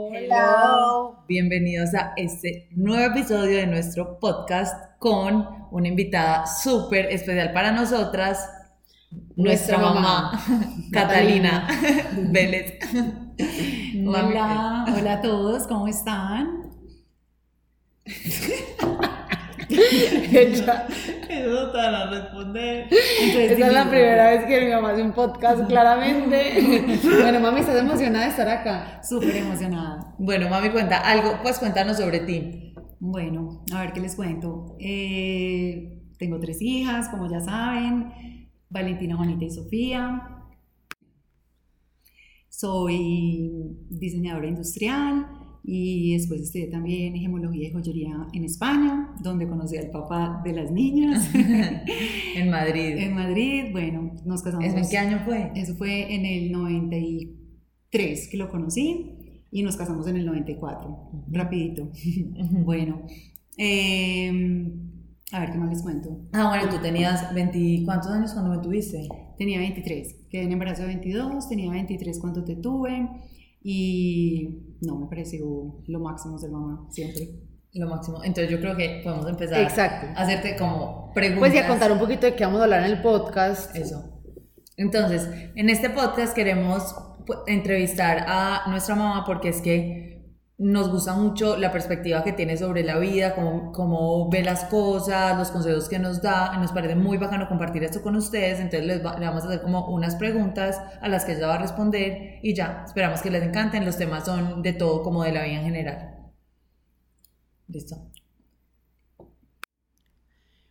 Hola. Bienvenidos a este nuevo episodio de nuestro podcast con una invitada súper especial para nosotras, nuestra, mamá, Catalina Vélez. Hola, hola a todos, ¿cómo están? Ella, eso te van a responder. Esta es la primera vez que mi mamá hace un podcast, claramente. bueno, mami, ¿estás emocionada de estar acá? Súper emocionada. Bueno, mami, cuenta algo, pues cuéntanos sobre ti. Bueno, a ver qué les cuento. Eh, tengo tres hijas, como ya saben, Valentina, Juanita y Sofía. Soy diseñadora industrial y después estudié también gemología y joyería en España, donde conocí al papá de las niñas. en Madrid. En Madrid, bueno, nos casamos. ¿En qué año fue? Eso fue en el 93 que lo conocí y nos casamos en el 94, rapidito. bueno, eh, a ver, ¿qué más les cuento? Ah, bueno, tú tenías 20, ¿cuántos años cuando me tuviste? Tenía 23, quedé en embarazo de 22, tenía 23 cuando te tuve y no, me pareció lo máximo ser mamá, siempre. Lo máximo. Entonces yo creo que podemos empezar Exacto. a hacerte como preguntas. Pues y a contar un poquito de qué vamos a hablar en el podcast. Eso. Entonces, en este podcast queremos pues, entrevistar a nuestra mamá porque es que nos gusta mucho la perspectiva que tiene sobre la vida, cómo, cómo ve las cosas, los consejos que nos da. Nos parece muy bacano compartir esto con ustedes. Entonces les le vamos a hacer como unas preguntas a las que ella va a responder y ya, esperamos que les encanten. Los temas son de todo, como de la vida en general. Listo.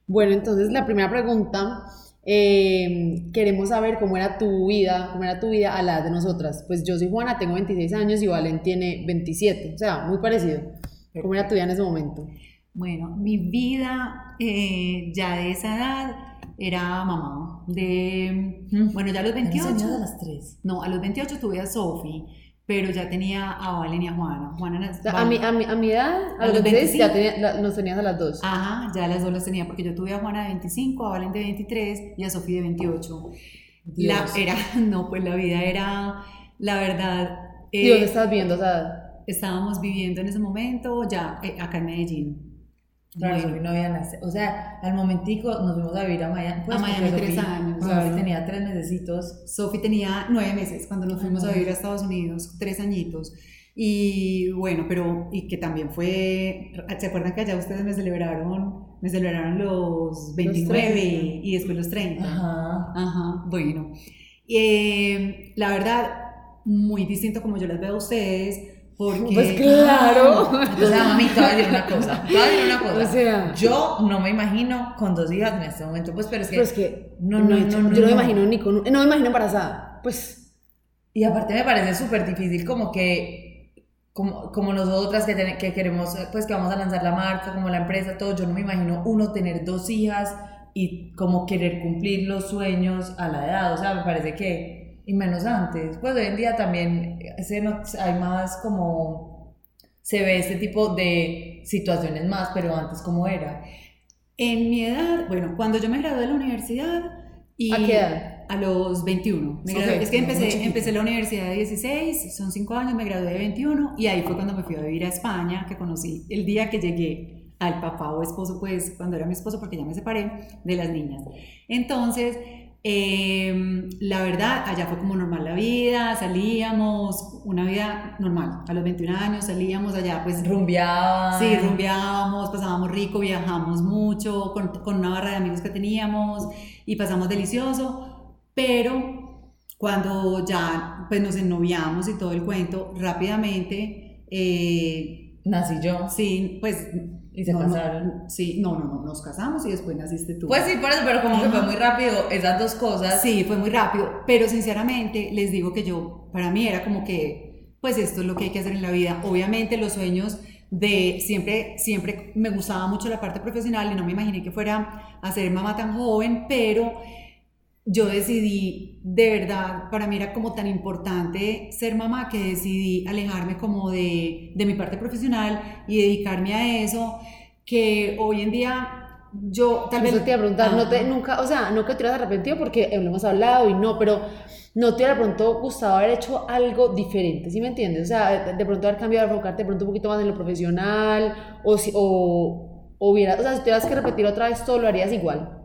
Bueno, entonces la primera pregunta eh, queremos saber cómo era tu vida, cómo era tu vida a la de nosotras. Pues yo soy Juana, tengo 26 años y Valen tiene 27, o sea, muy parecido. ¿Cómo era tu vida en ese momento? Bueno, mi vida eh, ya de esa edad era mamá. De, bueno, ya a los 28. a las 3? No, a los 28 tuve a Sofi pero ya tenía a Valen y a Juana. Juana a, mi, a, mi, a mi edad, a, los 26, ya tenía, nos tenías a las dos. Ajá, ya las dos las tenía, porque yo tuve a Juana de 25, a Valen de 23 y a Sofía de 28. La, era, no, pues la vida era, la verdad... ¿Y dónde eh, estás viendo o sea, Estábamos viviendo en ese momento ya eh, acá en Medellín. Claro, no había nacido. O sea, al momentico nos fuimos a vivir a Miami. Pues, a Miami tres años. Sofi tenía tres mesecitos. Sofi tenía nueve meses cuando nos fuimos a vivir a Estados Unidos, tres añitos. Y bueno, pero, y que también fue, ¿se acuerdan que allá ustedes me celebraron, me celebraron los 29 y después los 30? Ajá. Ajá, bueno. Eh, la verdad, muy distinto como yo las veo a ustedes, porque, pues claro. O sea, mami, te voy a decir una cosa. Te voy a decir una cosa. O sea, yo no me imagino con dos hijas en este momento. Pues, pero es que. Pero es que no, no, no, no, yo no me imagino ni con. No me imagino embarazada. Pues. Y aparte me parece súper difícil, como que. Como, como nosotras que, que queremos, pues que vamos a lanzar la marca, como la empresa, todo. Yo no me imagino uno tener dos hijas y como querer cumplir los sueños a la edad. O sea, me parece que y menos antes. Pues hoy en día también se hay más como, se ve este tipo de situaciones más, pero antes cómo era. En mi edad, bueno, cuando yo me gradué de la universidad... Y ¿A qué edad? A los 21. es que empecé, empecé la universidad de 16, son 5 años, me gradué de 21 y ahí fue cuando me fui a vivir a España, que conocí el día que llegué al papá o esposo, pues cuando era mi esposo, porque ya me separé de las niñas. Entonces, Em, la verdad, allá fue como normal la vida, salíamos, una vida normal. A los 21 años salíamos allá, pues. Rumbeábamos. Sí, rumbeábamos, pasábamos rico, viajamos mucho con, con una barra de amigos que teníamos y pasamos delicioso. Pero cuando ya pues, nos ennoviamos y todo el cuento, rápidamente. Eh, Nací yo. Sí, pues ¿Y se casaron? sí, no, no, no, nos casamos y después naciste tú. Pues sí, por eso, pero como que fue muy rápido esas dos cosas. Sí, fue muy rápido, pero sinceramente les digo que yo, para mí era como que, pues esto es lo que hay que hacer en la vida. Obviamente los sueños de siempre, siempre me gustaba mucho la parte profesional y no me imaginé que fuera a ser mamá tan joven, pero yo decidí, de verdad, para mí era como tan importante ser mamá que decidí alejarme como de, de mi parte profesional y dedicarme a eso, que hoy en día yo tal vez... Eso te iba a preguntar, no te, nunca, o sea, no que te hubieras arrepentido porque lo hemos hablado y no, pero no te hubiera pronto gustado haber hecho algo diferente, ¿sí me entiendes? O sea, de pronto haber cambiado, enfocarte de pronto un poquito más en lo profesional, o si, o, o hubiera, o sea, si tuvieras que repetir otra vez todo, lo harías igual.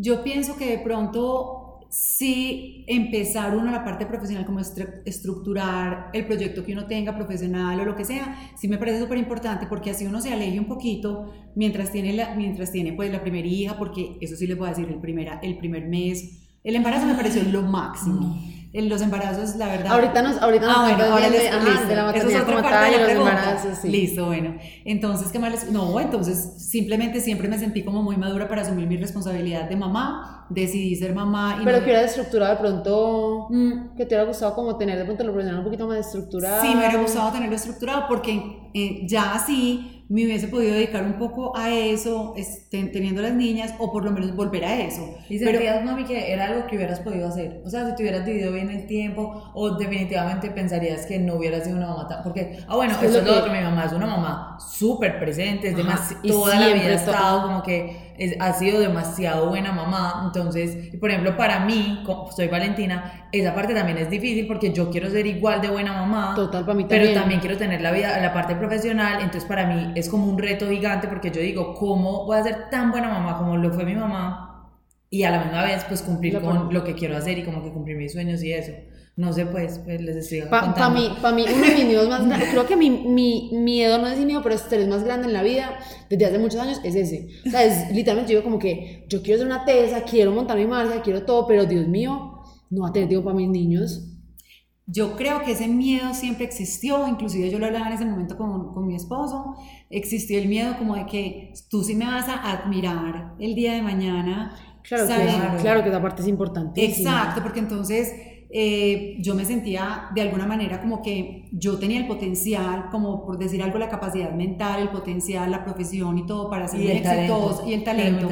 Yo pienso que de pronto sí empezar uno la parte profesional, como estructurar el proyecto que uno tenga profesional o lo que sea, sí me parece súper importante porque así uno se aleje un poquito mientras tiene, la, mientras tiene pues la primera hija, porque eso sí les voy a decir, el, primera, el primer mes, el embarazo me pareció lo máximo. En los embarazos, la verdad. Ahorita nos, ahorita nos ah, bueno, ahora de, ajá, de, la maternidad como tal y los embarazos, sí. Listo, bueno. Entonces, ¿qué más No, entonces simplemente siempre me sentí como muy madura para asumir mi responsabilidad de mamá. Decidí ser mamá. Y Pero que hubiera estructurado de pronto, mm. que te hubiera gustado como tener de pronto lo profesional un poquito más estructurado. Sí, me hubiera gustado tenerlo estructurado porque eh, ya así me hubiese podido dedicar un poco a eso, teniendo las niñas, o por lo menos volver a eso. ¿Y sentías, mami, que era algo que hubieras podido hacer? O sea, si te hubieras dividido bien el tiempo, o definitivamente pensarías que no hubieras sido una mamá tan... Porque, ah, bueno, eso es lo otro, mi mamá es una mamá súper presente, es demasiado... Toda la vida ha estado como que ha sido demasiado buena mamá. Entonces, por ejemplo, para mí, soy Valentina, esa parte también es difícil porque yo quiero ser igual de buena mamá. Total, para mí también. Pero también quiero tener la vida, la parte profesional. Entonces, para mí es como un reto gigante porque yo digo, ¿cómo voy a ser tan buena mamá como lo fue mi mamá? Y a la misma vez, pues cumplir con lo que quiero hacer y como que cumplir mis sueños y eso. No sé, pues, pues les estoy Para pa mí, pa mí, uno de mis miedos más grandes, creo que mi, mi miedo no es miedo, pero estrés más grande en la vida desde hace muchos años es ese. O sea, es literalmente yo digo como que yo quiero ser una tesa, quiero montar mi marca, quiero todo, pero Dios mío, no va a tener tiempo para mis niños. Yo creo que ese miedo siempre existió, inclusive yo lo hablaba en ese momento con, con mi esposo, existió el miedo como de que tú sí me vas a admirar el día de mañana. Claro, que, claro que esa parte es importante. Exacto, porque entonces eh, yo me sentía de alguna manera como que yo tenía el potencial, como por decir algo, la capacidad mental, el potencial, la profesión y todo para ser exitosa y el talento,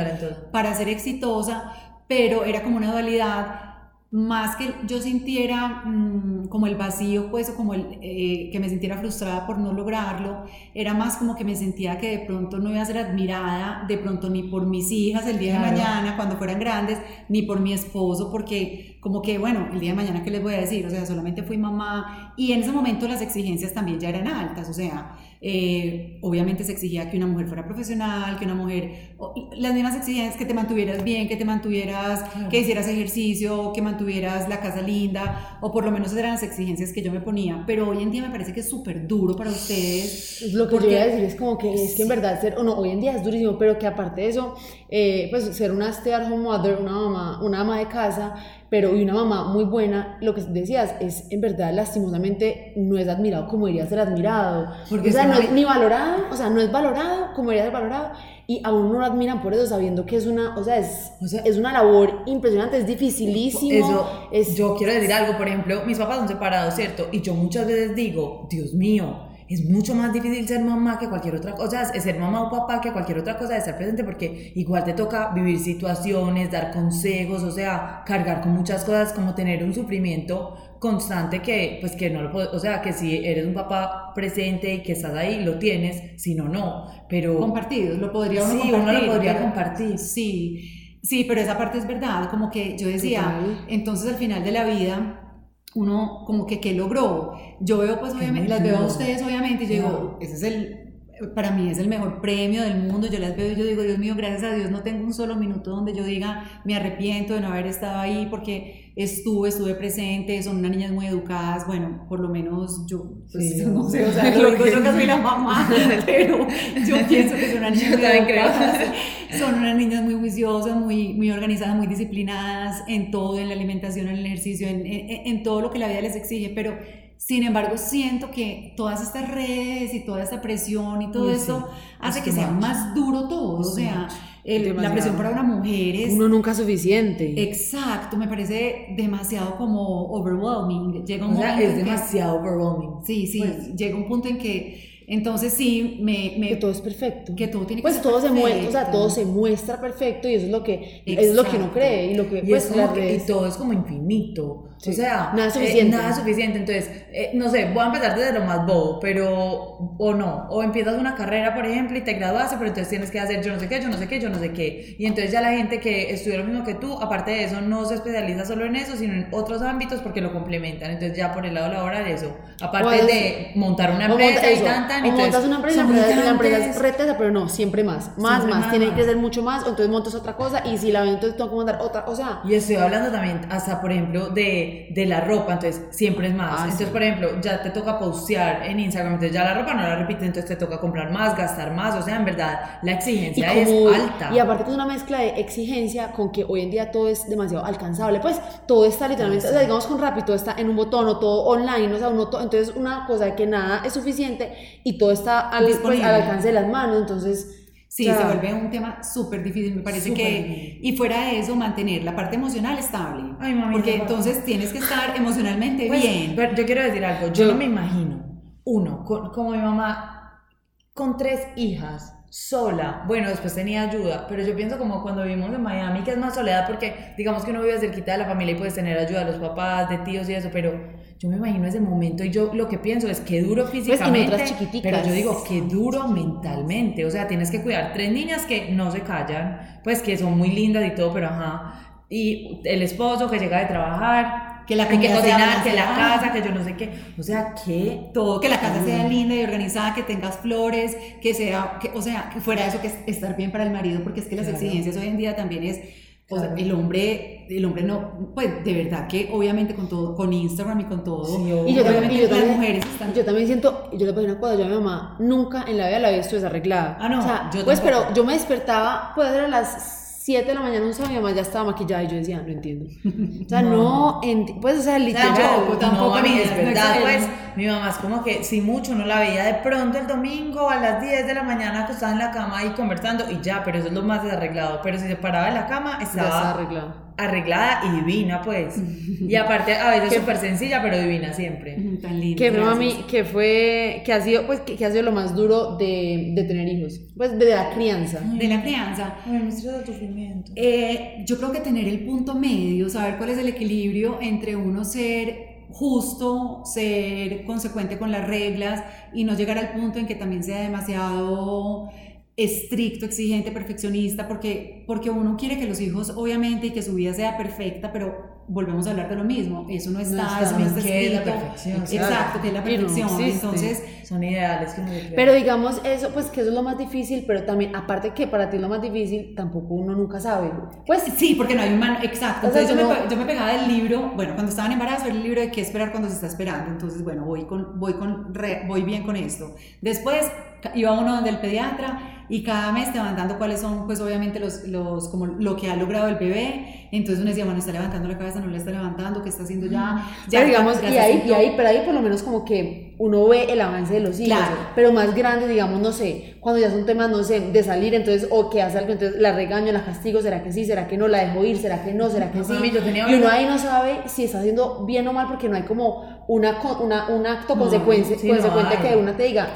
para ser exitosa, pero era como una dualidad más que yo sintiera mm, como el vacío, pues, o como el, eh, que me sintiera frustrada por no lograrlo, era más como que me sentía que de pronto no iba a ser admirada, de pronto ni por mis hijas el día de mañana, cuando fueran grandes, ni por mi esposo, porque como que, bueno, el día de mañana, ¿qué les voy a decir? O sea, solamente fui mamá y en ese momento las exigencias también ya eran altas, o sea, eh, obviamente se exigía que una mujer fuera profesional, que una mujer, las mismas exigencias, que te mantuvieras bien, que te mantuvieras, que hicieras ejercicio, que mantuvieras la casa linda, o por lo menos eran las exigencias que yo me ponía, pero hoy en día me parece que es súper duro para ustedes. Lo que yo iba a decir es como que es que en verdad ser, o no, hoy en día es durísimo, pero que aparte de eso, eh, pues ser una stay at home mother, una mamá, una ama de casa, pero y una mamá muy buena, lo que decías es, en verdad, lastimosamente, no es admirado como debería ser admirado. Porque o sea, no es ni valorado, o sea, no es valorado como debería ser valorado, y aún no lo admiran por eso, sabiendo que es una, o sea, es, es una labor impresionante, es dificilísimo. Eso, es, yo quiero decir algo, por ejemplo, mis papás son separados, ¿cierto? Y yo muchas veces digo, Dios mío, es mucho más difícil ser mamá que cualquier otra cosa, o sea, ser mamá o papá que cualquier otra cosa de estar presente porque igual te toca vivir situaciones, dar consejos, o sea, cargar con muchas cosas como tener un sufrimiento constante que pues que no lo puedo, o sea, que si eres un papá presente y que estás ahí, lo tienes, si no, no, pero... Compartido, lo podría uno sí, uno lo podría compartir. Sí, sí, pero esa parte es verdad, como que yo decía, entonces al final de la vida uno como que qué logró. Yo veo pues obviamente, las veo a ustedes obviamente y yo digo, ese es el, para mí es el mejor premio del mundo, yo las veo y yo digo, Dios mío, gracias a Dios no tengo un solo minuto donde yo diga, me arrepiento de no haber estado ahí porque estuve, estuve presente, son unas niñas muy educadas, bueno, por lo menos yo, pues, no sé, o sea, lo digo yo que soy la mamá, pero yo pienso que son unas niñas muy educadas, son unas niñas muy juiciosas, muy, muy organizadas, muy disciplinadas en todo, en la alimentación, en el ejercicio, en, en, todo lo que la vida les exige, pero sin embargo, siento que todas estas redes y toda esta presión y todo eso hace que sea más duro todo. O sea, la presión para una mujer es... Uno nunca es suficiente. Exacto, me parece demasiado como overwhelming. Llega un o sea, es demasiado overwhelming. Sí, sí, pues llega un punto en que entonces sí, me, me, Que todo es perfecto. Que todo tiene que pues todo se muestra, o sea, todo se muestra perfecto y eso es lo que, es lo que uno cree y lo que... Y, pues, y todo es como infinito. O sea, nada suficiente. Eh, nada suficiente. Entonces, eh, no sé, voy a empezar desde lo más bobo, pero... O no. O empiezas una carrera, por ejemplo, y te graduaste, pero entonces tienes que hacer yo no sé qué, yo no sé qué, yo no sé qué. Y entonces ya la gente que estudia lo mismo que tú, aparte de eso, no se especializa solo en eso, sino en otros ámbitos porque lo complementan. Entonces ya por el lado laboral eso, aparte de montar una empresa y tan, tan, o montas una empresa, y la empresa es retesa, pero no, siempre más, más, más, tiene que ser mucho más, o entonces montas otra cosa y si la vendo entonces tengo que mandar otra, o sea. Y estoy hablando también hasta, por ejemplo, de, de la ropa, entonces siempre es más. Ah, entonces, por ejemplo, ya te toca postear en Instagram, entonces ya la ropa no la repites, entonces te toca comprar más, gastar más, o sea, en verdad, la exigencia es alta. Y aparte es una mezcla de exigencia con que hoy en día todo es demasiado alcanzable, pues todo está literalmente, o sea, digamos con rápido, todo está en un botón o todo online, o sea, uno entonces una cosa que nada es suficiente y todo está al, pues, al alcance de las manos, entonces... Sí, se vuelve un tema súper difícil, me parece que... Y fuera de eso, mantener la parte emocional estable. Ay, mami, porque entonces tienes que estar emocionalmente pues, bien. Pero yo quiero decir algo, yo, no me imagino, uno, como mi mamá, con tres hijas, sola. Bueno, después tenía ayuda, pero yo pienso como cuando vivimos en Miami, que es más soledad porque digamos que uno vive cerquita de la familia y puedes tener ayuda de los papás, de tíos y eso, pero yo me imagino ese momento y yo lo que pienso es que duro pues, físicamente, pero yo digo que duro mentalmente, o sea, tienes que cuidar tres niñas que no se callan, pues que son muy lindas y todo, pero ajá, y el esposo que llega de trabajar, que la que cocinar, que la casa, que yo no sé qué, o sea, que todo, que la casa sea linda y organizada, que tengas flores, que sea, que, o sea, que fuera eso que es estar bien para el marido, porque es que las exigencias hoy en día también es o sea, el hombre, el hombre no, pues de verdad que obviamente con todo, con Instagram y con todo, y yo también, y yo las mujeres están... Yo también siento, yo le pongo una cosa, yo a mi mamá nunca en la vida la había visto desarreglada. Ah, no, o sea, yo pues pero yo me despertaba, puede ser a las 7 de la mañana un sábado mi mamá ya estaba maquillada y yo decía, no entiendo. O sea, no, pues, o sea, literal. yo, tampoco, no, es verdad, pues, mi mamá es como que, si mucho, no la veía de pronto el domingo a las 10 de la mañana acostada en la cama y conversando y ya, pero eso es lo más desarreglado. Pero si se paraba en la cama, estaba arreglada arreglada y divina, pues. Y aparte, a veces súper sencilla, pero divina siempre. Tan linda. Que mami, que fue, que ha sido, pues, que, ha sido lo más duro de, de, tener hijos. Pues, de la crianza. De la crianza. Eh, yo creo que tener el punto medio, saber cuál es el equilibrio entre uno ser justo, ser consecuente con las reglas y no llegar al punto en que también sea demasiado estricto, exigente, perfeccionista, porque, porque uno quiere que los hijos, obviamente, y que su vida sea perfecta, pero volvemos a hablar de lo mismo, eso no está, no eso no está es la perfección. Exacto, que es la perfección. Entonces, son ideales que Pero digamos eso, pues que eso es lo más difícil, pero también, aparte que para ti es lo más difícil, tampoco uno nunca sabe. Pues sí, porque no hay un man, exacto. Entonces yo, me, yo, me, pegaba del libro, bueno, cuando estaba en embarazo, el libro de qué esperar cuando se está esperando. Entonces, bueno, voy, con, voy, con, voy bien con esto. Después iba uno donde el pediatra y cada mes te van dando cuáles son, pues obviamente los, los, como lo que ha logrado el bebé, entonces uno decía, bueno, está levantando la cabeza, no le está levantando, ¿qué está haciendo ya? ya digamos, y ahí, y ahí, pero ahí por lo menos como que uno ve el avance de los hijos, pero más grande, digamos, no sé, cuando ya son temas, no sé, de salir, entonces, o que hace algo, entonces la regaño, la castigo, ¿será que sí? ¿Será que no? ¿La dejo ir? ¿Será que no? ¿Será que sí? y uno ahí no sabe si está haciendo bien o mal porque no hay como una, una un acto consecuencia, consecuente que una te diga,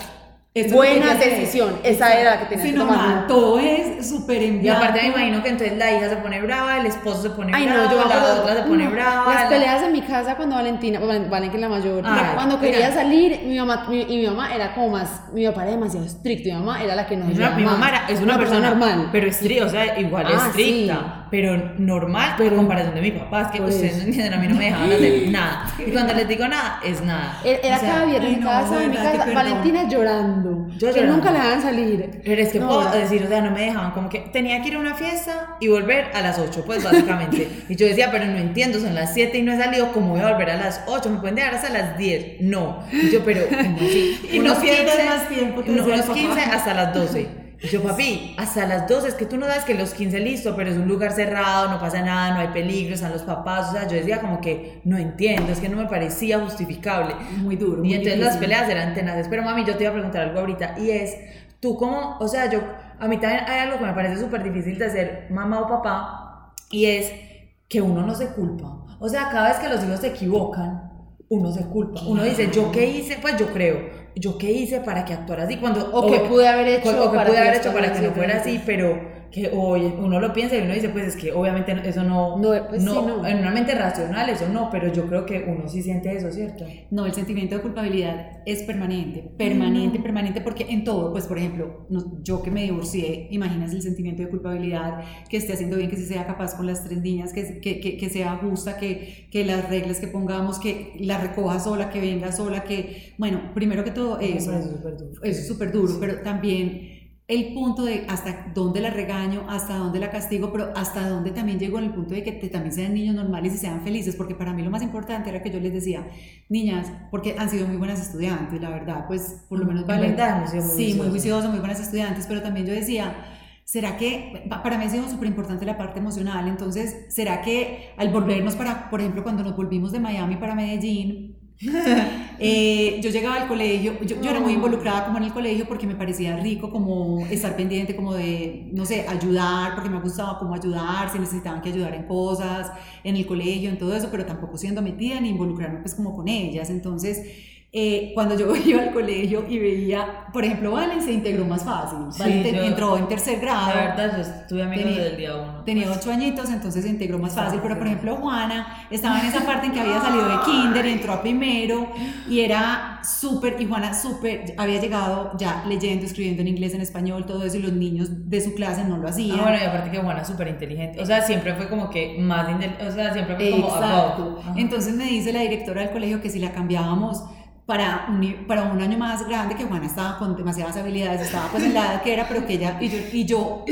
Buena decisión, esa era la que tenía que tomar. todo es súper Y aparte me imagino que entonces la hija se pone brava, el esposo se pone Ay, brava, no, yo la otra se pone brava. Las peleas en mi casa cuando Valentina, Valentina que es la mayor, cuando quería salir, mi mamá, mi, y mi mamá era como más, mi papá era demasiado estricto, mi mamá era la que ayudaba Mi mamá era, es una, persona, normal, pero estricta, o sea, igual ah, estricta, pero normal pero, en comparación de mi papá, es que ustedes no entienden, a mí no me dejaban hacer nada. Y cuando les digo nada, es nada. Era cada viernes en casa, en mi casa, Valentina llorando yo que nunca le dejaban salir. Pero es que puedo decir, o sea, no me dejaban, como que tenía que ir a una fiesta y volver a las 8, pues básicamente. y yo decía, pero no entiendo, son las 7 y no he salido, ¿cómo voy a volver a las 8? ¿Me pueden dejar hasta las 10? No. Y yo, pero, y unos no 15, más tiempo. No, unos 15 hasta las 12. Y yo, papi, hasta las 12, es que tú no das que los 15 listo, pero es un lugar cerrado, no pasa nada, no hay peligro, están los papás, o sea, yo decía como que no entiendo, es que no me parecía justificable. Muy duro. Y entonces las peleas eran tenaces, pero mami, yo te iba a preguntar algo ahorita, y es, tú cómo, o sea, yo, a mí también hay algo que me parece súper difícil de ser mamá o papá, y es que uno no se culpa. O sea, cada vez que los hijos se equivocan, uno se culpa. Uno dice, ¿yo qué hice? Pues yo creo ¿yo qué hice para que actuara así? Cuando, o, que pude haber hecho, o que para pude haber hecho para que no fuera así, pero, que hoy uno lo piensa y uno dice, pues es que obviamente eso no, no, pues no, en una mente racional eso no, pero yo creo que uno sí siente eso, ¿cierto? No, el sentimiento de culpabilidad es permanente, permanente, permanente, porque en todo, pues por ejemplo, yo que me divorcié, imaginas el sentimiento de culpabilidad, que esté haciendo bien, que se sea capaz con las tres niñas, que, que, que, que sea justa, que, que las reglas que pongamos, que la recoja sola, que venga sola, que, bueno, primero que todo eso, eso. es súper duro, pero también el punto de hasta dónde la regaño, hasta dónde la castigo, pero hasta dónde también llego en el punto de que también sean niños normales y sean felices, porque para mí lo más importante era que yo les decía, niñas, porque han sido muy buenas estudiantes, la verdad, pues por lo menos valen. Verdad, muy sí, muy juiciosas, muy buenas estudiantes, pero también yo decía, ¿será que, para mí ha sido súper importante la parte emocional, entonces, ¿será que al volvernos para, por ejemplo, cuando nos volvimos de Miami para Medellín, eh, yo llegaba al colegio, yo, era muy involucrada como en el colegio porque me parecía rico como estar pendiente como de, no sé, ayudar, porque me gustaba como ayudar, si necesitaban que ayudar en cosas, en el colegio, en todo eso, pero tampoco siendo metida ni involucrarme pues como con ellas. Entonces, eh, cuando yo iba al colegio y veía, por ejemplo, Valen se integró más fácil, entró en tercer grado. La verdad, yo estuve amigo desde el día uno. Tenía pues. ocho añitos, entonces se integró más fácil, pero por ejemplo Juana estaba en esa parte en que había salido de kinder, entró a primero y era súper, y Juana súper, había llegado ya leyendo, escribiendo en inglés, en español, todo eso, y los niños de su clase no lo hacían. Ah, bueno, y aparte que Juana súper inteligente, o sea, siempre fue como que más, o sea, siempre fue como... Exacto. Entonces me dice la directora del colegio que si la cambiábamos para un, para un año más grande, que Juana estaba con demasiadas habilidades, estaba pues en la edad que era, pero que ella, y yo, y yo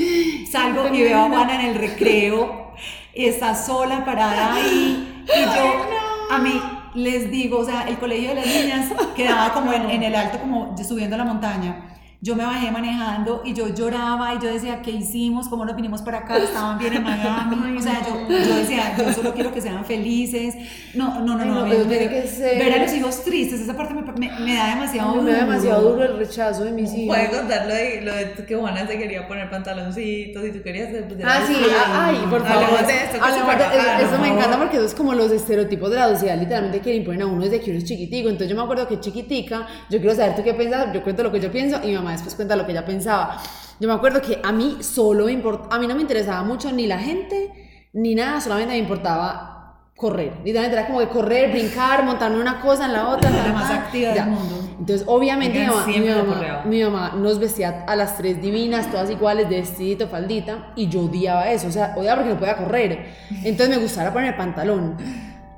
salgo y veo a Juana en el recreo, y está sola parada ahí, y yo, a mí, les digo, o sea, el colegio de las niñas quedaba como en, en el alto, como subiendo la montaña yo me bajé manejando y yo lloraba y yo decía, ¿qué hicimos? ¿Cómo nos vinimos para acá? Estaban bien en Miami. o sea, yo, yo, decía, yo solo quiero que sean felices. No, no, no, no. no, ver, que ser. ver a los hijos tristes, esa parte me, me, da demasiado duro. Me da demasiado duro el rechazo de mis hijos. Puedes contar lo de, lo de que Juana se quería poner pantaloncitos y tú querías. Pues, ah, sí, ay, por favor. De esto, eso me encanta porque eso es como los estereotipos de la sociedad, literalmente que le imponen a uno desde que uno es chiquitico. Entonces yo me acuerdo que chiquitica, yo quiero saber tú qué piensas, yo cuento lo que yo pienso y mi mamá después cuenta lo que ella pensaba. Yo me acuerdo que a mí solo me importaba, a mí no me interesaba mucho ni la gente, ni nada, solamente me importaba correr. Literalmente era como que correr, brincar, montarme una cosa en la otra. La más activa del mundo. Entonces, obviamente, mi mamá, mi mamá, nos vestía a las tres divinas, todas iguales, de vestidito, faldita, y yo odiaba eso. O sea, odiaba porque no podía correr. Entonces, me gustaba poner pantalón.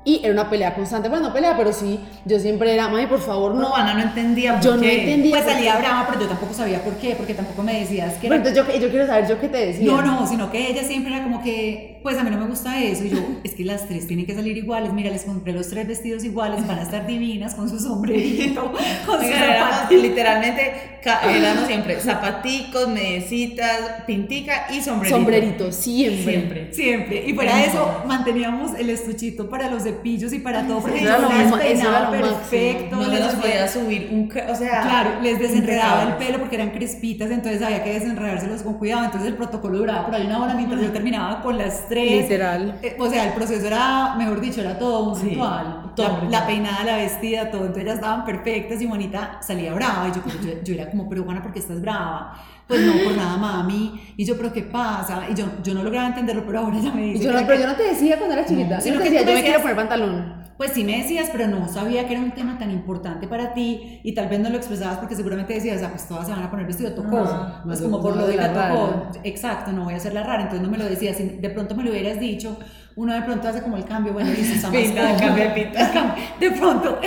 Y era una pelea constante. Bueno, no pelea, pero sí, yo siempre era, mami, por favor, no. No, Ana no entendía por yo no entendía. Pues salía brava, pero yo tampoco sabía por qué, porque tampoco me decías que. Bueno, entonces yo, yo quiero saber, yo qué te decía. No, no, sino que ella siempre era como que, pues a mí no me gusta eso. Y yo, es que las tres tienen que salir iguales. Mira, les compré los tres vestidos iguales, van a estar divinas con su sombrerito, con su Literalmente, éramos siempre zapaticos, medecitas, pintica y sombrerito. Sombrerito, siempre. Siempre. Siempre. Y fuera de eso, manteníamos el estuchito para los cepillos y para todo, porque eso era lo perfecto. No les podía subir un, o sea, claro, les desenredaba el pelo porque eran crespitas, entonces había que desenredárselos con cuidado, entonces el protocolo duraba por ahí una hora mientras yo terminaba con las tres. Literal. Eh, o sea, el proceso era, mejor dicho, era todo un ritual. La, peinada, la vestida, todo, entonces ellas estaban perfectas y bonita salía brava y yo, yo, era como, pero Juana, ¿por qué estás brava? Pues no, por nada, mami. Y yo, pero ¿qué pasa? Y yo, yo no lograba entenderlo, pero ahora ya me dice. Yo no, pero yo no te decía cuando era chiquita. No, yo, no te decía, yo me quiero poner pantalón. Pues sí me decías, pero no sabía que era un tema tan importante para ti y tal vez no lo expresabas porque seguramente decías, ah, pues todas se van a poner vestido tocó. pues como por lo de la tocó. Exacto, no voy a hacer la rara, entonces no me lo decías. De pronto me lo hubieras dicho, uno de pronto hace como el cambio, bueno, dice, está más pinta, cambia, pinta. De pronto,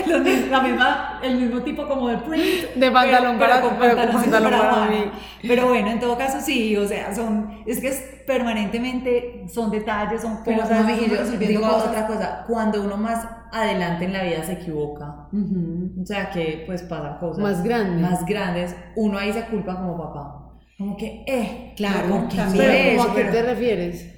la misma, el mismo tipo como de print. De pantalón para, con pantalón para, mí. Pero bueno, en todo caso sí, o sea, son, es que es permanentemente, son detalles, son cosas. Pero y yo digo otra cosa, cuando uno más adelante en la vida se equivoca, o sea, que pues pasan cosas. Más grandes. Más grandes, uno ahí se culpa como papá. Como que, eh, claro. ¿a qué te refieres?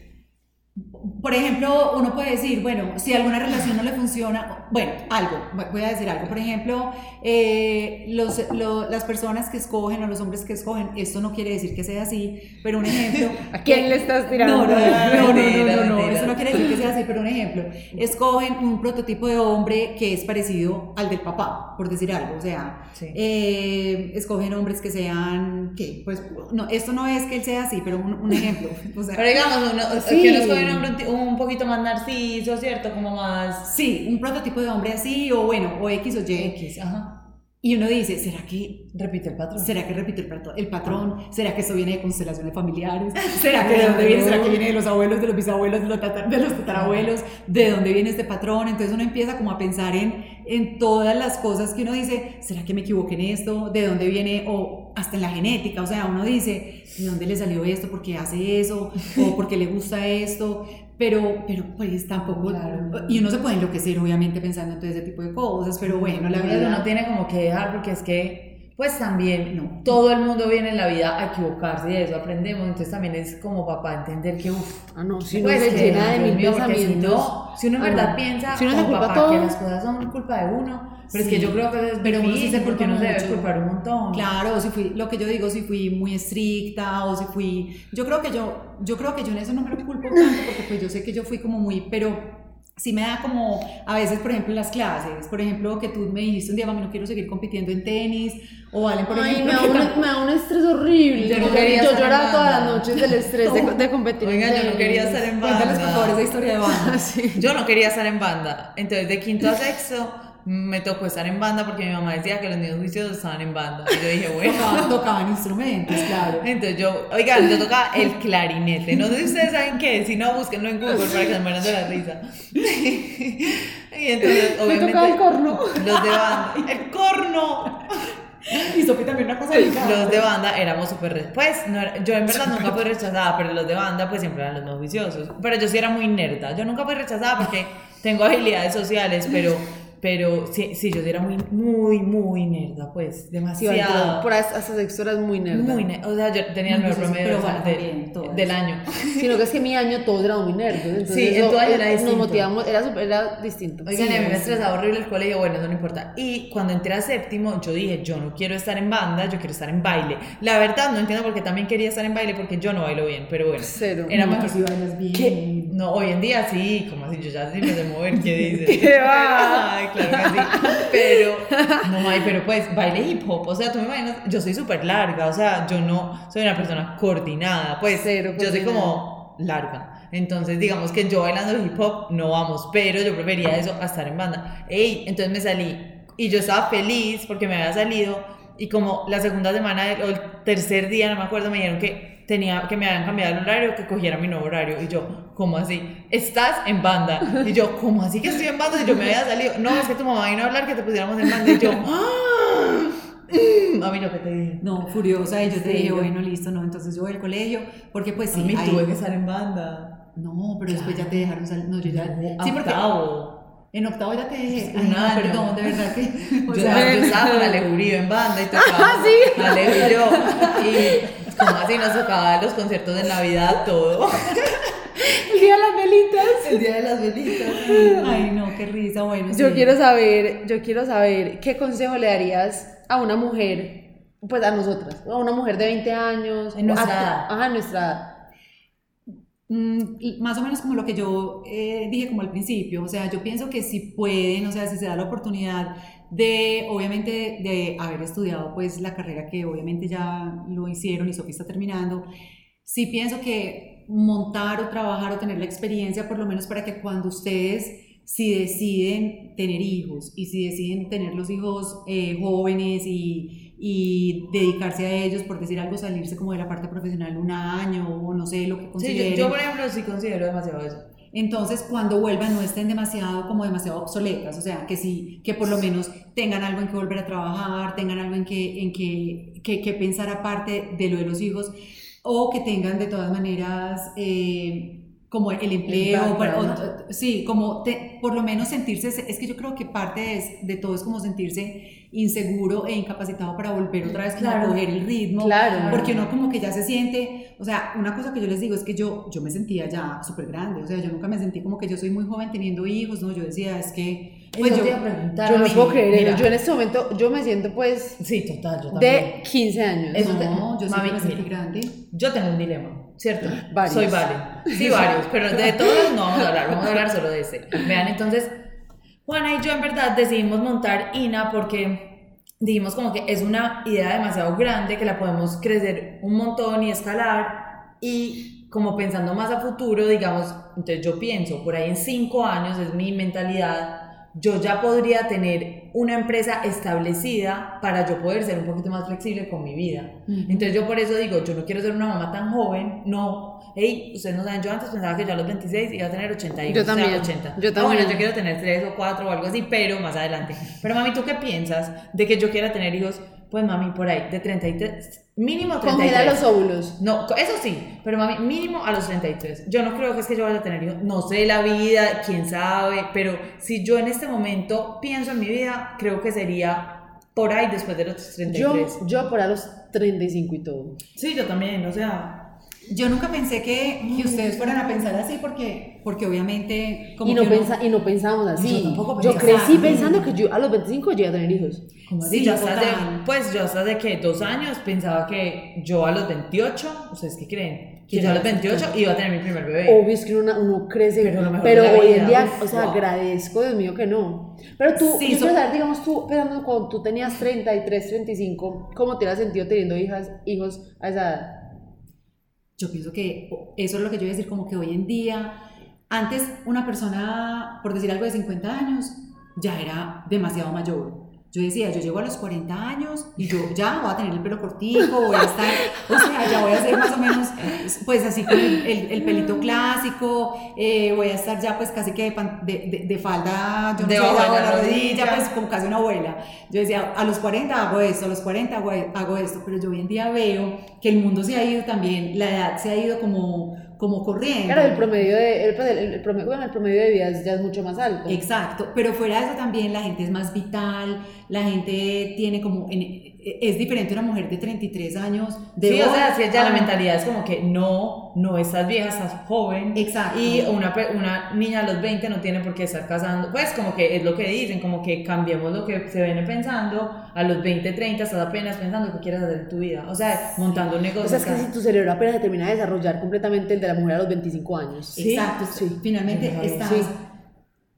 Por ejemplo, uno puede decir, bueno, si alguna relación no le funciona, bueno, algo, voy a decir algo, por ejemplo, eh, los, las personas que escogen o los hombres que escogen, esto no quiere decir que sea así, pero un ejemplo... ¿A quién le estás tirando? No, no, no, no, no, no, eso no quiere decir que sea así, pero un ejemplo, escogen un prototipo de hombre que es parecido al del papá, por decir algo, o sea, eh, escogen hombres que sean, ¿qué? Pues, no, esto no es que él sea así, pero un, ejemplo. O sea, pero digamos, uno, sí. que uno escoge un hombre un poquito más narciso, ¿cierto? Como más... Sí, un prototipo de hombre así, o bueno, o X o Y. X, ajá. Y uno dice, ¿será que repite el patrón? ¿Será que repite el, patrón? El patrón? ¿Será que esto viene de constelaciones familiares? ¿Será que de dónde viene? ¿Será que viene de los abuelos, de los bisabuelos, de los, de los tatarabuelos? ¿De dónde viene este patrón? Entonces uno empieza como a pensar en, en todas las cosas que uno dice, ¿será que me equivoqué en esto? ¿De dónde viene? O hasta en la genética, o sea, uno dice, ¿de dónde le salió esto? ¿Por qué hace eso? ¿O por qué le gusta esto? pero, pero pues tampoco, y uno se puede enloquecer obviamente pensando en todo ese tipo de cosas, pero bueno, la vida uno tiene como que dejar porque es que, pues también, no, todo el mundo viene en la vida a equivocarse y de eso aprendemos, entonces también es como papá entender que, uff, ah, no, si uno pues, se llena de mil pensamientos, si, no, si uno en verdad piensa si uno como papá que las cosas son culpa de uno, pero es que yo creo que es pero difícil sí porque uno se debe culpar un montón. Claro, si fui, lo que yo digo, si fui muy estricta o si fui, yo creo que yo, yo creo que yo en eso no me lo culpo tanto porque pues yo sé que yo fui como muy, pero sí me da como, a veces, por ejemplo, en las clases, por ejemplo, que tú me dijiste un día, mami, no quiero seguir compitiendo en tenis, o Valen, por ejemplo... me da, un, me da un estrés horrible. Yo, no quería yo lloraba todas las noches del estrés de, de, competir Oiga, yo no quería estar en banda. Cuéntales, por favor, esa historia de banda. sí. Yo no quería estar en banda, entonces de quinto a sexto me tocó estar en banda porque mi mamá decía que los niños juiciosos estaban en banda. Y yo dije, bueno. Tocaban, instrumentos, claro. Entonces yo, oigan, yo tocaba el clarinete. No sé si ustedes saben qué, si no, búsquenlo en Google para que se mueran de la risa. y entonces, obviamente. tocaba el corno. Los de banda. ¡El corno! Y Sofi también una cosa delicada. Los de banda éramos súper... Pues, no yo en verdad nunca fui rechazada, pero los de banda pues siempre eran los más juiciosos. Pero yo sí era muy nerda. Yo nunca fui rechazada porque tengo habilidades sociales, pero pero sí, sí, yo era muy, muy, muy nerda, pues, demasiado. por hasta sexto eras muy nerda. Muy nerda, o sea, yo tenía el mejor promedio de, del año. Sino que es que mi año todos eran muy nerdos, entonces sí, en todo año era distinto. Nos motivamos, era, super, era distinto. Oigan, a mí me estresaba horrible el colegio, bueno, eso no importa. Y cuando entré a séptimo, yo dije, yo no quiero estar en banda, yo quiero estar en baile. La verdad, no entiendo por qué también quería estar en baile, porque yo no bailo bien, pero bueno. Cero. Era no, más que bailas bien. No, hoy en día sí, como así, yo ya sí me sé mover, ¿qué dices? ¿Qué va? Ay, claro que sí. Pero, no, hay, pero pues, baile hip hop, o sea, tú me imaginas, yo soy súper larga, o sea, yo no soy una persona coordinada, pues, Cero, yo soy como larga. Entonces, digamos que yo bailando hip hop no vamos, pero yo prefería eso a estar en banda. Ey, entonces me salí y yo estaba feliz porque me había salido y como la segunda semana o el tercer día, no me acuerdo, me dijeron que tenía que me habían cambiado el horario, que cogiera mi nuevo horario. Y yo, ¿cómo así? Estás en banda. Y yo, ¿cómo así que estoy en banda? Y yo me había salido. No, es que tu mamá vino a hablar que te pusiéramos en banda. Y yo, ¡Ah! A mí lo que te dije. No, furiosa. Y yo te dije, bueno, listo, no. Entonces yo voy al colegio, porque pues sí. A mí tuve que estar en banda. No, pero después ya te dejaron salir. No, yo ya. sí, porque. Octavo. En octavo ya te dije. Ay, no, perdón, de verdad que. O yo, sea, yo estaba con Alejurío en banda y tocaba. Ah, sí. Alejo y yo. Y como así nos tocaba los conciertos de Navidad, todo. El día de las velitas. El día de las velitas. Ay, no, qué risa. Bueno, yo quiero saber, yo quiero saber qué consejo le darías a una mujer, pues a nosotras, a una mujer de 20 años. En nuestra edad. Ajá, nuestra edad. Mm, más o menos como lo que yo eh, dije como al principio, o sea, yo pienso que si pueden, o sea, si se da la oportunidad de, obviamente, de haber estudiado pues la carrera que obviamente ya lo hicieron y Sofía está terminando, sí pienso que montar o trabajar o tener la experiencia, por lo menos para que cuando ustedes, si deciden tener hijos y si deciden tener los hijos eh, jóvenes y, y dedicarse a ellos, por decir algo, salirse como de la parte profesional un año o no sé lo que consideren. Sí, yo, yo por ejemplo sí considero demasiado eso entonces cuando vuelvan no estén demasiado como demasiado obsoletas, o sea, que sí, que por lo menos tengan algo en que volver a trabajar, tengan algo en que, en que, que, pensar aparte de lo de los hijos, o que tengan de todas maneras eh, como el empleo, sí, como por lo menos sentirse, es que yo creo que parte de, de todo es como sentirse inseguro e incapacitado para volver otra vez Claro. a coger el ritmo. Claro. Porque uno como que ya se siente, o sea, una cosa que yo les digo es que yo, yo me sentía ya súper grande, o sea, yo nunca me sentí como que yo soy muy joven teniendo hijos, no, yo decía, es que, pues yo, te iba a preguntar Yo no mí. puedo creer Mira. Yo en este momento, yo me siento pues Sí, total, yo también. de 15 años. Eso te- no, yo Mami, me sentí mira. grande. Yo tengo un dilema, ¿cierto? Varios. Soy vale. Sí, varios, pero de todos no vamos a hablar, vamos a hablar solo de ese. Vean, entonces, Juana y yo en verdad decidimos montar INA porque dijimos como que es una idea demasiado grande que la podemos crecer un montón y escalar y como pensando más a futuro, digamos, entonces yo pienso, por ahí en cinco años es mi mentalidad, yo ya podría tener una empresa establecida para yo poder ser un poquito más flexible con mi vida. Entonces yo por eso digo, yo no quiero ser una mamá tan joven, no. Hey, ustedes no saben, yo antes pensaba que yo a los 26 iba a tener 80 hijos, Yo o sea, también, 80. yo Ah, bueno, también. yo quiero tener 3 o 4 o algo así, pero más adelante. Pero mami, ¿tú qué piensas de que yo quiera tener hijos? Pues mami, por ahí, de 33, mínimo 33. Congela los óvulos. No, eso sí, pero mami, mínimo a los 33. Yo no creo que es que yo vaya a tener hijos, no sé la vida, quién sabe, pero si yo en este momento pienso en mi vida, creo que sería por ahí después de los 33. Yo, yo por a los 35 y todo. Sí, yo también, o sea, Yo nunca pensé que, que ustedes fueran a pensar así porque, porque obviamente como Y no, pensa, y no pensábamos así. Yo tampoco Yo crecí pensando que yo a los 25 llegué a tener hijos. como así, Sí, yo hasta de, total. pues yo hasta de que dos años pensaba que yo a los 28, ¿ustedes qué creen? Que Que yo a los 28 iba a tener mi primer bebé. Obvio es que uno, uno crece, Pero hoy en día, uf, o sea, wow. agradezco, Dios mío, que no. Pero tú, Sí, yo so- saber, digamos, tú, pensando cuando tú tenías 33, 35, ¿cómo te has sentido teniendo hijas, hijos a esa edad? Yo pienso que eso es lo que yo iba a decir, como que hoy en día, antes una persona, por decir algo de 50 años, ya era demasiado mayor. Yo decía, yo llego a los 40 años y yo ya voy a tener el pelo cortico, voy a estar, o sea, ya voy a ser más o menos, pues así con el, el- el pelito clásico, eh, voy a estar ya pues casi que de, pan- de, de- de falda, yo no sé, de de la la rodilla, rodilla. pues como casi una abuela. Yo decía, a los 40 hago esto, a los 40 hago, hago esto, pero yo hoy en día veo que el mundo se ha ido también, la edad se ha ido como, como corriendo. Claro, el promedio de, el, el- el promedio, bueno, el promedio de vida ya es mucho más alto. Exacto, pero fuera de eso también la gente es más vital, la gente tiene como, en- es diferente una mujer de 33 años. De Sí, o sea, si ya la a- mentalidad es como que no, no estás vieja, estás joven. Exacto. Y una, una niña a los 20 no tiene por qué estar casando. Pues como que es lo que dicen, como que cambiemos lo que se viene pensando. A los 20, 30 estás apenas pensando qué quieres hacer en tu vida. O sea, montando un negocio. O sea, es que si tu cerebro apenas se termina de desarrollar completamente el de la mujer a los 25 años. Sí, Exacto, sí. finalmente Claro, estás... sí.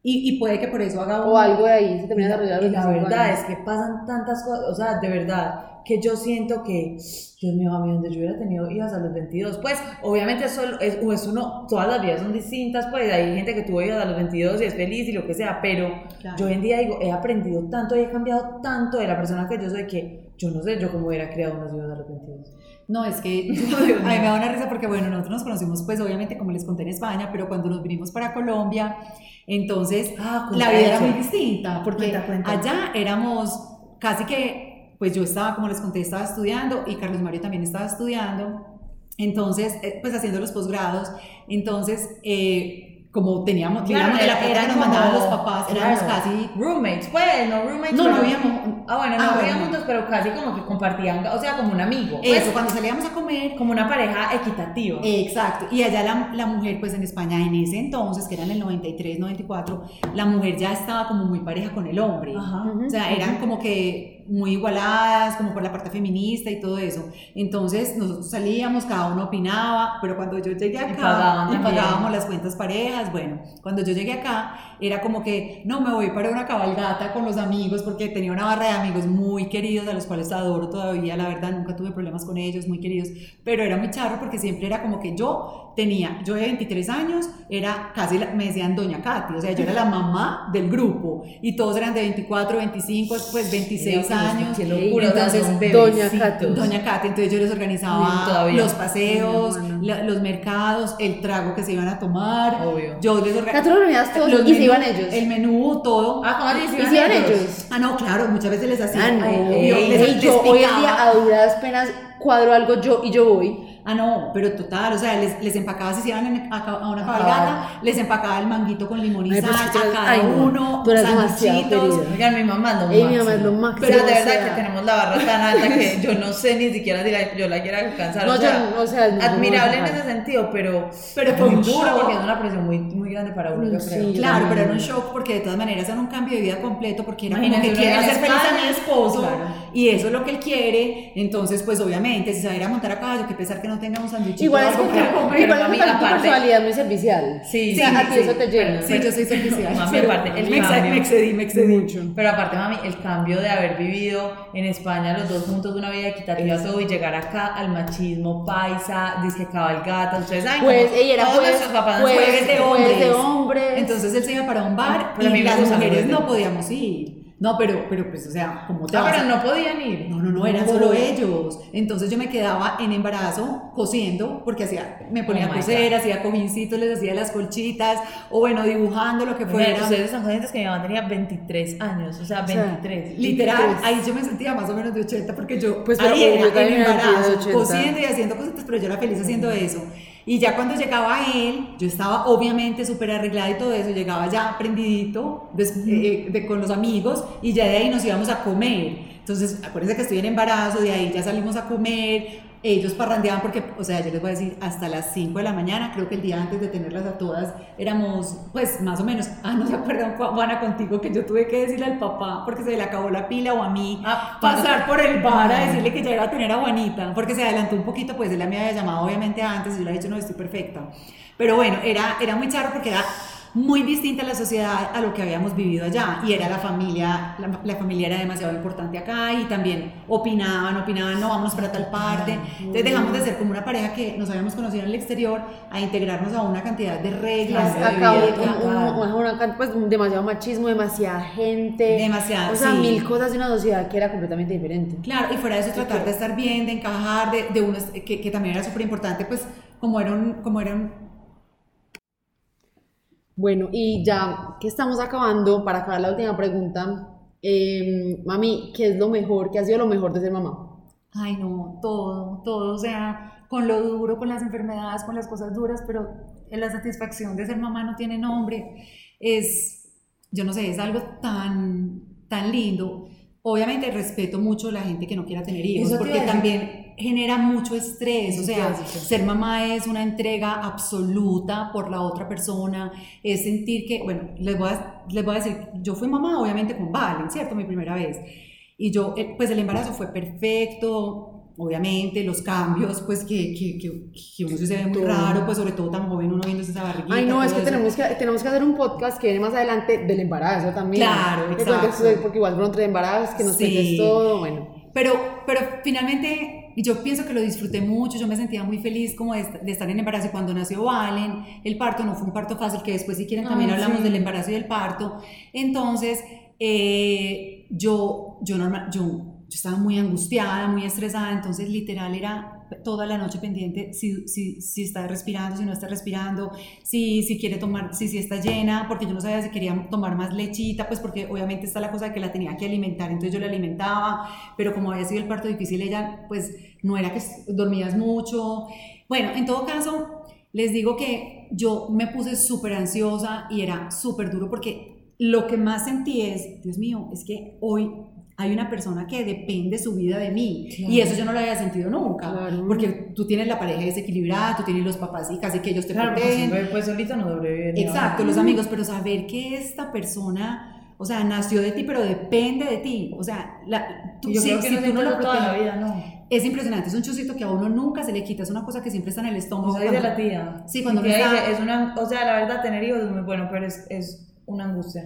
Y, y puede que por eso haga O algo de ahí se termina de Y la 25 verdad es que pasan tantas cosas, o sea, de verdad, que yo siento que, Dios mío, a mí donde yo hubiera tenido hijas a los 22, pues obviamente eso es, es uno, todas las vidas son distintas, pues hay gente que tuvo hijas a los 22 y es feliz y lo que sea, pero Claro. yo hoy en día digo, he aprendido tanto y he cambiado tanto de la persona que yo soy que yo no sé yo cómo hubiera creado unos hijos a los 22. No, es que a mí me da una risa porque, bueno, nosotros nos conocimos, pues obviamente, como les conté en España, pero cuando nos vinimos para Colombia, entonces Ah, la vida era muy distinta, porque Cuenta, cuenta. allá éramos casi que, pues yo estaba, como les conté, estaba estudiando y Carlos Mario también estaba estudiando, entonces, eh, pues haciendo los posgrados, entonces, eh, como teníamos, Claro, vivíamos de la era- que nos mandaban los papás, éramos claro. casi... Roommates, pues, no roommates. No, no vivíamos... Ah, bueno, no Ah, bueno. juntos, pero casi como que compartían, o sea, como un amigo. pues, Eso, cuando salíamos a comer, como una pareja equitativa. Exacto, y allá la, la mujer, pues en España en ese entonces, que era en el 93, 94, la mujer ya estaba como muy pareja con el hombre. Ajá. O sea, eran como que muy igualadas, como por la parte feminista y todo eso. Entonces nosotros salíamos, cada uno opinaba, pero cuando yo llegué acá pagaban y también. pagábamos las cuentas parejas, bueno, cuando yo llegué acá era como que no me voy para una cabalgata con los amigos porque tenía una barra de amigos muy queridos a los cuales adoro todavía, la verdad, nunca tuve problemas con ellos, muy queridos, pero era muy charro porque siempre era como que yo tenía, yo de 23 años, era casi, la- me decían Doña Katy, o sea, yo era la mamá del grupo y todos eran de 24, 25, pues 26 Y años. Qué locura, entonces, Doña Katy. Doña Katy, entonces yo les organizaba los paseos, la- los mercados, el trago que se iban a tomar. Obvio. Yo les organizaba. Todos y se iban ellos. El menú, todo. Ah, ¿cómo así? ¿Y si iban ellos? Ah, no, claro, muchas veces les hacía. Ah, no. Ay, yo ey, les- Ey, les yo hoy en día a duras penas cuadro algo yo y yo voy. Ah, no, pero total, o sea, les, les empacaba, si se iban a, una Ah. cabalgata, les empacaba el manguito con limón y Ay, sal que a cada ay, no, uno, sanduchitos. querida. Oigan, mi mamá lo Ey, mi mamá es lo máximo, Pero de o verdad sea. que tenemos la barra tan alta que yo no sé ni siquiera si la- yo la quiera alcanzar. No, o yo sea, no, o sea, no, admirable no, en no. ese sentido, pero, Pero fue muy un duro porque es una presión muy, muy grande para uno, yo Sí, creo. Claro, Mm. pero era un shock porque de todas maneras era un cambio de vida completo porque era como Imagínate, que uno quiere en hacer feliz a mi esposo claro. y eso es lo que él quiere, entonces pues obviamente si se va a ir a montar a caballo, que pesar que no tenga un sanduichito Igual es comer. igual es tu aparte- personalidad muy servicial. Sí, O sea, sí, a ti sí, eso te llena. Sí, yo soy servicial. Mami, pero aparte, el me, exa- cambio. me excedí, me excedí. Mucho. Pero aparte, mami, el cambio de haber vivido en España los dos juntos una vida equitativa todo y llegar acá al machismo paisa, disque cabalgata, ustedes saben Pues ella era jueves, Jueves de hombres. de hombres. Entonces él se iba para un bar y las mujeres no podíamos ir. No, pero, pero pues, o sea, ¿cómo te Ah, vas pero a- no podían ir. No, no, no, eran solo ellos. Entonces yo me quedaba en embarazo cosiendo, porque hacía, me ponía Oh a coser, hacía cojincitos, les hacía las colchitas, o bueno, dibujando lo que Fuera. Ustedes están conscientes que mi mamá tenía 23 años, o sea, O sea, 23. Literal, ahí yo me sentía más o menos de 80 porque yo Pues, ahí era en embarazo, de 80. cosiendo y haciendo cositas, pero yo era feliz haciendo eso. Y ya cuando llegaba él, yo estaba obviamente súper arreglada y todo eso, llegaba ya aprendidito des- eh, de- con los amigos y ya de ahí nos íbamos a comer. Entonces, acuérdense que estoy en embarazo, de ahí ya salimos a comer, ellos parrandeaban porque, o sea, yo les voy a decir, hasta las 5 de la mañana, creo que el día antes de tenerlas a todas, éramos, pues, más o menos, ah, no se acuerdan, Ju- Juana, contigo, que yo tuve que decirle al papá, porque se le acabó la pila, o a mí, Ah, pasar por el bar a decirle que ya iba a tener a Juanita, porque se adelantó un poquito, pues él me había llamado obviamente antes y yo le había dicho, no, estoy perfecta. Pero bueno, era, era muy charro porque era muy distinta la sociedad a lo que habíamos vivido allá y era la familia, la, la familia era demasiado importante acá y también opinaban, opinaban, no, vamos para tal parte. Entonces dejamos de ser como una pareja que nos habíamos conocido en el exterior a integrarnos a una cantidad de reglas. De acá un- un- una pues, demasiado machismo, demasiada gente. Demasiado, O sea, sí. mil cosas de una sociedad que era completamente diferente. Claro, y fuera de eso tratar de estar bien, de encajar, de, de uno, que, que también era súper importante, pues como era un, como era un- Bueno, y ya que estamos acabando, para acabar la última pregunta, eh, mami, ¿qué es lo mejor, qué ha sido lo mejor de ser mamá? Ay, no, todo, todo, o sea, con lo duro, con las enfermedades, con las cosas duras, pero la satisfacción de ser mamá no tiene nombre. Es, yo no sé, es algo tan, tan lindo. Obviamente respeto mucho a la gente que no quiera tener hijos, Eso porque también genera mucho estrés, o sea, ser mamá es una entrega absoluta por la otra persona, es sentir que, bueno, les voy a, les voy a decir, yo fui mamá obviamente con Valen, ¿cierto? Mi primera vez. Y yo, eh, pues el embarazo fue perfecto, obviamente, los cambios, pues que, que, que, que uno se ve muy raro, pues sobre todo tan joven uno viéndose esa barriguita. Ay, no, es que eso. tenemos, que tenemos que hacer un podcast que viene más adelante del embarazo también. Claro, exacto. cuentes- Porque igual fueron tres embarazos, que nos Sí. todo, bueno. Pero, pero finalmente yo pienso que lo disfruté mucho, yo me sentía muy feliz como de, est- de estar en embarazo cuando nació Valen, el parto no fue un parto fácil, que después si quieren también Ay, hablamos sí. del embarazo y del parto. Entonces, eh, yo, yo, normal, yo, yo estaba muy angustiada, muy estresada, entonces literal era toda la noche pendiente si, si, si está respirando, si no está respirando, si, si quiere tomar, si, si está llena, porque yo no sabía si quería tomar más lechita, pues porque obviamente está la cosa de que la tenía que alimentar, entonces yo la alimentaba, pero como había sido el parto difícil, ella pues no era que dormías mucho. Bueno, en todo caso, les digo que yo me puse súper ansiosa y era súper duro porque lo que más sentí es, Dios mío, es que hoy hay una persona que depende su vida de mí Claro. y eso yo no lo había sentido nunca Claro. porque tú tienes la pareja desequilibrada, tú tienes los papás y casi que ellos te Claro, protegen. no, pues solito no sobrevive. Exacto, los amigos, pero saber que esta persona, o sea, nació de ti, pero depende de ti. O sea, la, tú, yo si, creo que si no tú no lo toda la vida, no. es impresionante. Es un chocito que a uno nunca se le quita, es una cosa que siempre está en el estómago. Como dice cuando- la tía. Sí, cuando uno está- dice, es una, o sea, la verdad, tener hijos es muy bueno, pero es, es una angustia.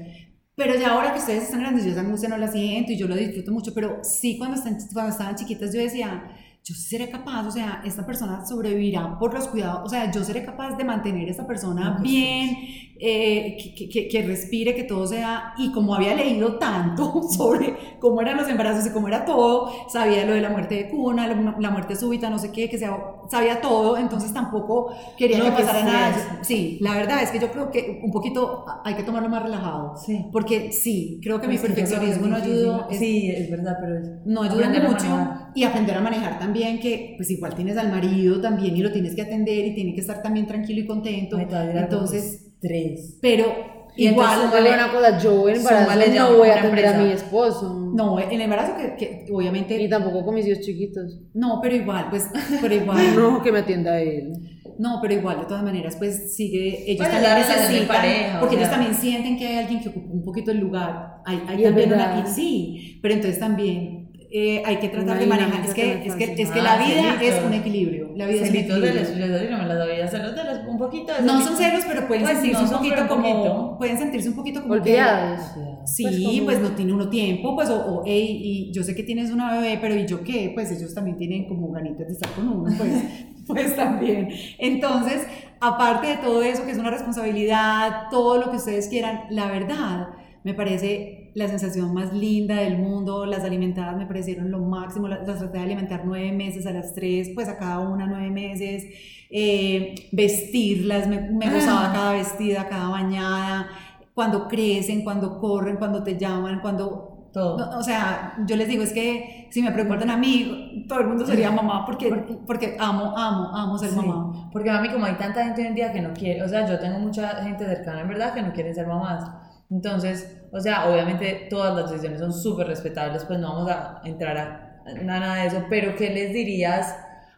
Pero ya ahora que ustedes están grandes, yo esa angustia no la siento y yo lo disfruto mucho, pero sí cuando, están, cuando estaban chiquitas yo decía, yo sí seré capaz, o sea, esta persona sobrevivirá por los cuidados, o sea, yo seré capaz de mantener a esta persona No, bien, eh, que, que, respire, que todo sea, y como había leído tanto sobre cómo eran los embarazos y cómo era todo, sabía lo de la muerte de cuna, la, muerte súbita, no sé qué, que sea, sabía todo, entonces tampoco quería que pasara nada. Sí, la verdad es que yo creo que un poquito hay que tomarlo más relajado, sí. porque sí, creo que mi perfeccionismo no ayudó. sí, es verdad, pero no ayuda mucho y aprender a manejar también que pues igual tienes al marido también y lo tienes que atender y tiene que estar también tranquilo y contento. Entonces, tres. Pero y igual vale una cosa, yo en embarazo no voy a atender a mi esposo. No, en el embarazo que, que, obviamente... Y tampoco con mis hijos chiquitos. No, pero igual, pues, pero igual... no, que me atienda él. No, pero igual, de todas maneras, pues sigue, ellos también necesitan, pareja, porque ellos también sienten que hay alguien que ocupa un poquito el lugar. Hay, hay también una, sí, pero entonces también eh, hay que tratar de manejar. Es que, es que, es que la vida es un equilibrio. La vida es un equilibrio. De los, no me las doy a celos de los, un poquito. No son celos, pero pueden pues sentirse un poquito como. Pueden sentirse un poquito como. Olvidados. sí, pues, no tiene uno tiempo, pues, o, o hey, y yo sé que tienes una bebé, pero ¿y yo qué? Pues ellos también tienen como ganitas de estar con uno, pues, pues también. Entonces, aparte de todo eso, que es una responsabilidad, todo lo que ustedes quieran, la verdad me parece la sensación más linda del mundo, las alimentadas me parecieron lo máximo, las, traté de alimentar nueve meses a las tres, pues a cada una nueve meses, eh, vestirlas, me, me ah. cada vestida, cada bañada, cuando crecen, cuando corren, cuando te llaman, cuando todo. o sea, yo les digo, es que si me preguntan a mí, todo el mundo sería mamá porque, porque amo, amo, amo ser mamá. Porque a mí como hay tanta gente hoy en día que no quiere, o sea, yo tengo mucha gente cercana en verdad que no quieren ser mamás. Entonces, o sea, obviamente todas las decisiones son súper respetables, pues no vamos a entrar a nada de eso, pero ¿qué les dirías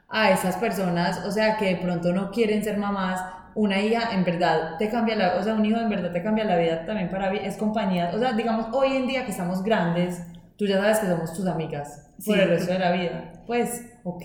a esas personas, o sea, que de pronto no quieren ser mamás? Una hija en verdad te cambia la, o sea, un hijo en verdad te cambia la vida también para es compañía, o sea, digamos, hoy en día que estamos grandes, tú ya sabes que somos tus amigas por el resto de la vida, pues, ok.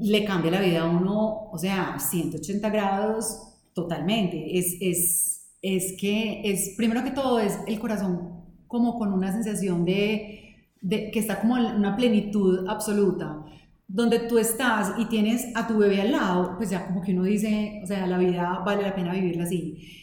Le cambia la vida a uno, o sea, 180 grados totalmente, es, es es que es, primero que todo, es el corazón como con una sensación de, de que está como una plenitud absoluta donde tú estás y tienes a tu bebé al lado, pues ya como que uno dice, o sea, la vida vale la pena vivirla así.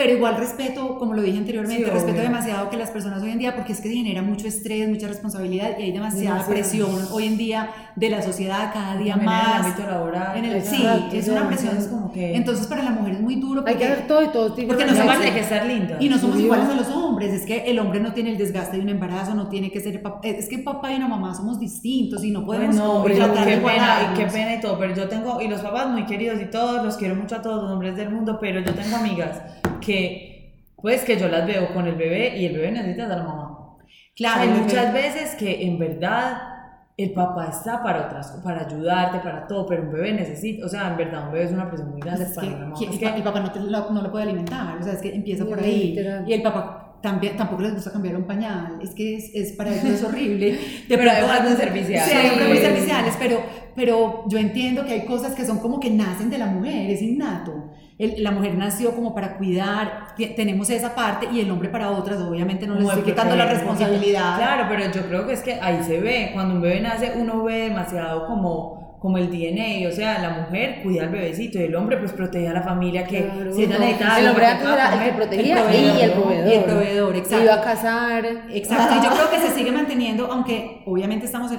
Pero igual respeto, como lo dije anteriormente, respeto demasiado que las personas hoy en día, porque es que genera mucho estrés, mucha responsabilidad y hay demasiada presión hoy en día de la sociedad cada día más. En el ámbito laboral. En el, sí, es una presión. como que... Entonces para la mujer es muy duro. Porque, hay que hacer todo y todo. Porque no somos, hay que estar linda. Y no somos iguales a los hombres. Es que el hombre no tiene el desgaste de un embarazo, no tiene que ser... Es que papá y una mamá somos distintos y no podemos no, tratar qué de pena, y qué pena y todo. Pero yo tengo, y los papás muy queridos y todos, los quiero mucho a todos los hombres del mundo, pero yo tengo amigas que, pues que yo las veo con el bebé y el bebé necesita a la mamá. Claro. hay muchas veces que en verdad el papá está para otras, para ayudarte, para todo, pero un bebé necesita, o sea, en verdad un bebé es una presión muy grande para mamá. es que el papá no, lo, no, lo, puede alimentar, o sea, es que empieza por ahí. Y el papá también, tampoco les gusta cambiar un pañal, es que es, es para ellos es horrible. De pero hay muy serviciales. Sí, muy serviciales, pero, pero yo entiendo que hay cosas que son como que nacen de la mujer, es innato la mujer nació como para cuidar, tenemos esa parte y el hombre para otras, obviamente no le estoy quitando la responsabilidad. Claro, pero yo creo que es que ahí se ve, cuando un bebé nace uno ve demasiado como como el DNA, o sea, la mujer cuida al bebecito y el hombre pues protege a la familia que si es El hombre antes era el que protegía y el proveedor. Y el proveedor, exacto. Iba a casar. Exacto, y yo creo que se sigue manteniendo, aunque obviamente estamos,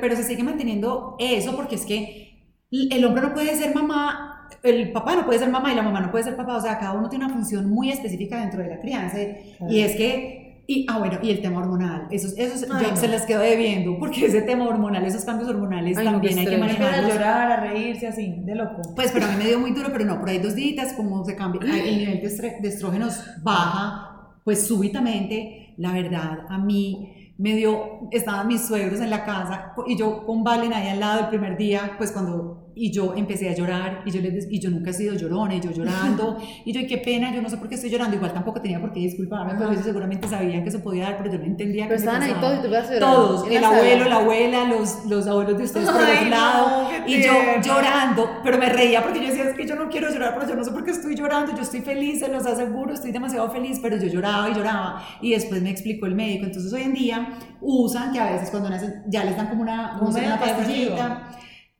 pero se sigue manteniendo eso porque es que el hombre no puede ser mamá el papá no puede ser mamá y la mamá no puede ser papá, o sea, cada uno tiene una función muy específica dentro de la crianza y es que, y, ah bueno, y el tema hormonal, eso, eso yo se les quedo debiendo, porque ese tema hormonal, esos cambios hormonales también hay que manejarlos. A llorar, a reírse así, de loco. Pues pero a mí me dio muy duro, pero no, por ahí dos días, como se cambia, el nivel de estrógenos baja, pues súbitamente, la verdad, a mí me dio, estaban mis suegros en la casa y yo con Valen ahí al lado el primer día, pues cuando y yo empecé a llorar y yo, les, y yo nunca he sido llorona y yo llorando y yo y qué pena, yo no sé por qué estoy llorando, igual tampoco tenía por qué disculparme, pero ellos seguramente sabían que eso podía dar, pero yo no entendía pero estaban ahí todos y tú vas Todos, el abuelo, la abuela, los, los abuelos de ustedes por el lado y yo llorando, pero me reía porque yo decía, es que yo no quiero llorar, pero yo no sé por qué estoy llorando, yo estoy feliz, se los aseguro, estoy demasiado feliz, pero yo lloraba y lloraba. Y después me explicó el médico, entonces hoy en día usan que a veces cuando nacen ya les dan como una, una pastillita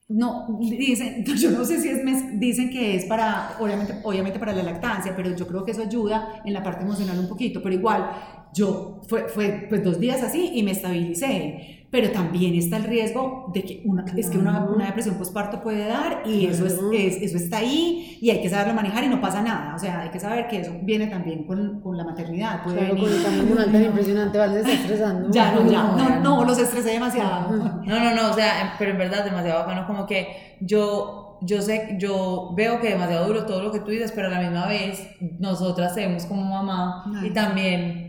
no, dicen, yo no sé si es, dicen que es para, obviamente, obviamente para la lactancia, pero yo creo que eso ayuda en la parte emocional un poquito, pero igual, yo fue, fue pues dos días así y me estabilicé pero también está el riesgo de que una, es que una, una depresión postparto puede dar y eso, es, eso está ahí y hay que saberlo manejar y no pasa nada. O sea, hay que saber que eso viene también con, con la maternidad. Puede claro, venir. con el tan impresionante, vale, está estresando. Ya, no, ya, no, no, los estresé demasiado. No, no, no, o sea, pero en verdad demasiado bacano, como que yo yo sé, yo veo que demasiado duro todo lo que tú dices, pero a la misma vez nosotras tenemos como mamá y también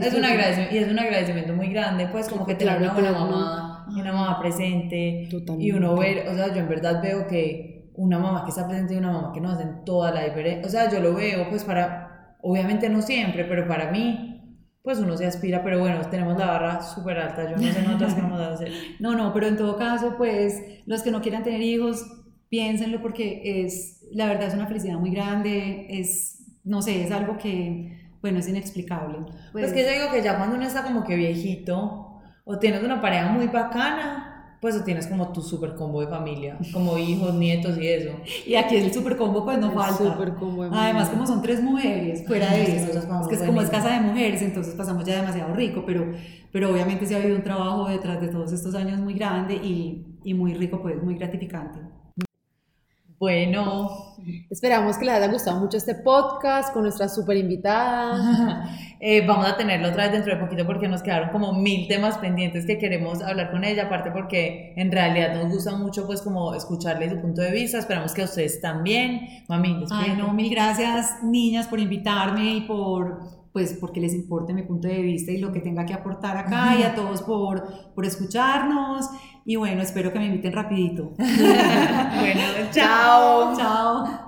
es un agradecimiento, y es un agradecimiento muy grande, pues como que tener una buena mamá, una mamá presente, y uno ver, o sea, yo en verdad veo que una mamá que está presente y una mamá que nos hacen toda la diferencia, o sea, yo lo veo pues para, obviamente no siempre, pero para mí, pues uno se aspira, pero bueno, tenemos la barra súper alta, yo no sé nosotras qué vamos a hacer. No, no, pero en todo caso, pues los que no quieran tener hijos, piénsenlo porque es, la verdad es una felicidad muy grande, es, no sé, es algo que bueno, es inexplicable. Pues, pues que yo digo que ya cuando uno está como que viejito, o tienes una pareja muy bacana, pues o tienes como tu super combo de familia, como hijos, nietos y eso. Y aquí el super combo pues no falta. Super combo Además como son tres mujeres, fuera de eso, es que es como es casa de mujeres, entonces pasamos ya demasiado rico, pero, pero obviamente sí ha habido un trabajo detrás de todos estos años muy grande y, y muy rico, pues muy gratificante. Bueno, esperamos que les haya gustado mucho este podcast con nuestra super invitada. Eh, vamos a tenerlo otra vez dentro de poquito porque nos quedaron como mil temas pendientes que queremos hablar con ella, aparte porque en realidad nos gusta mucho pues como escucharle su punto de vista, esperamos que a ustedes también. Mami, Ay, no, mil gracias niñas por invitarme y por pues porque les importe mi punto de vista y lo que tenga que aportar acá. Y a todos por, por escucharnos y bueno, espero que me inviten rapidito. bueno, chao. Chao.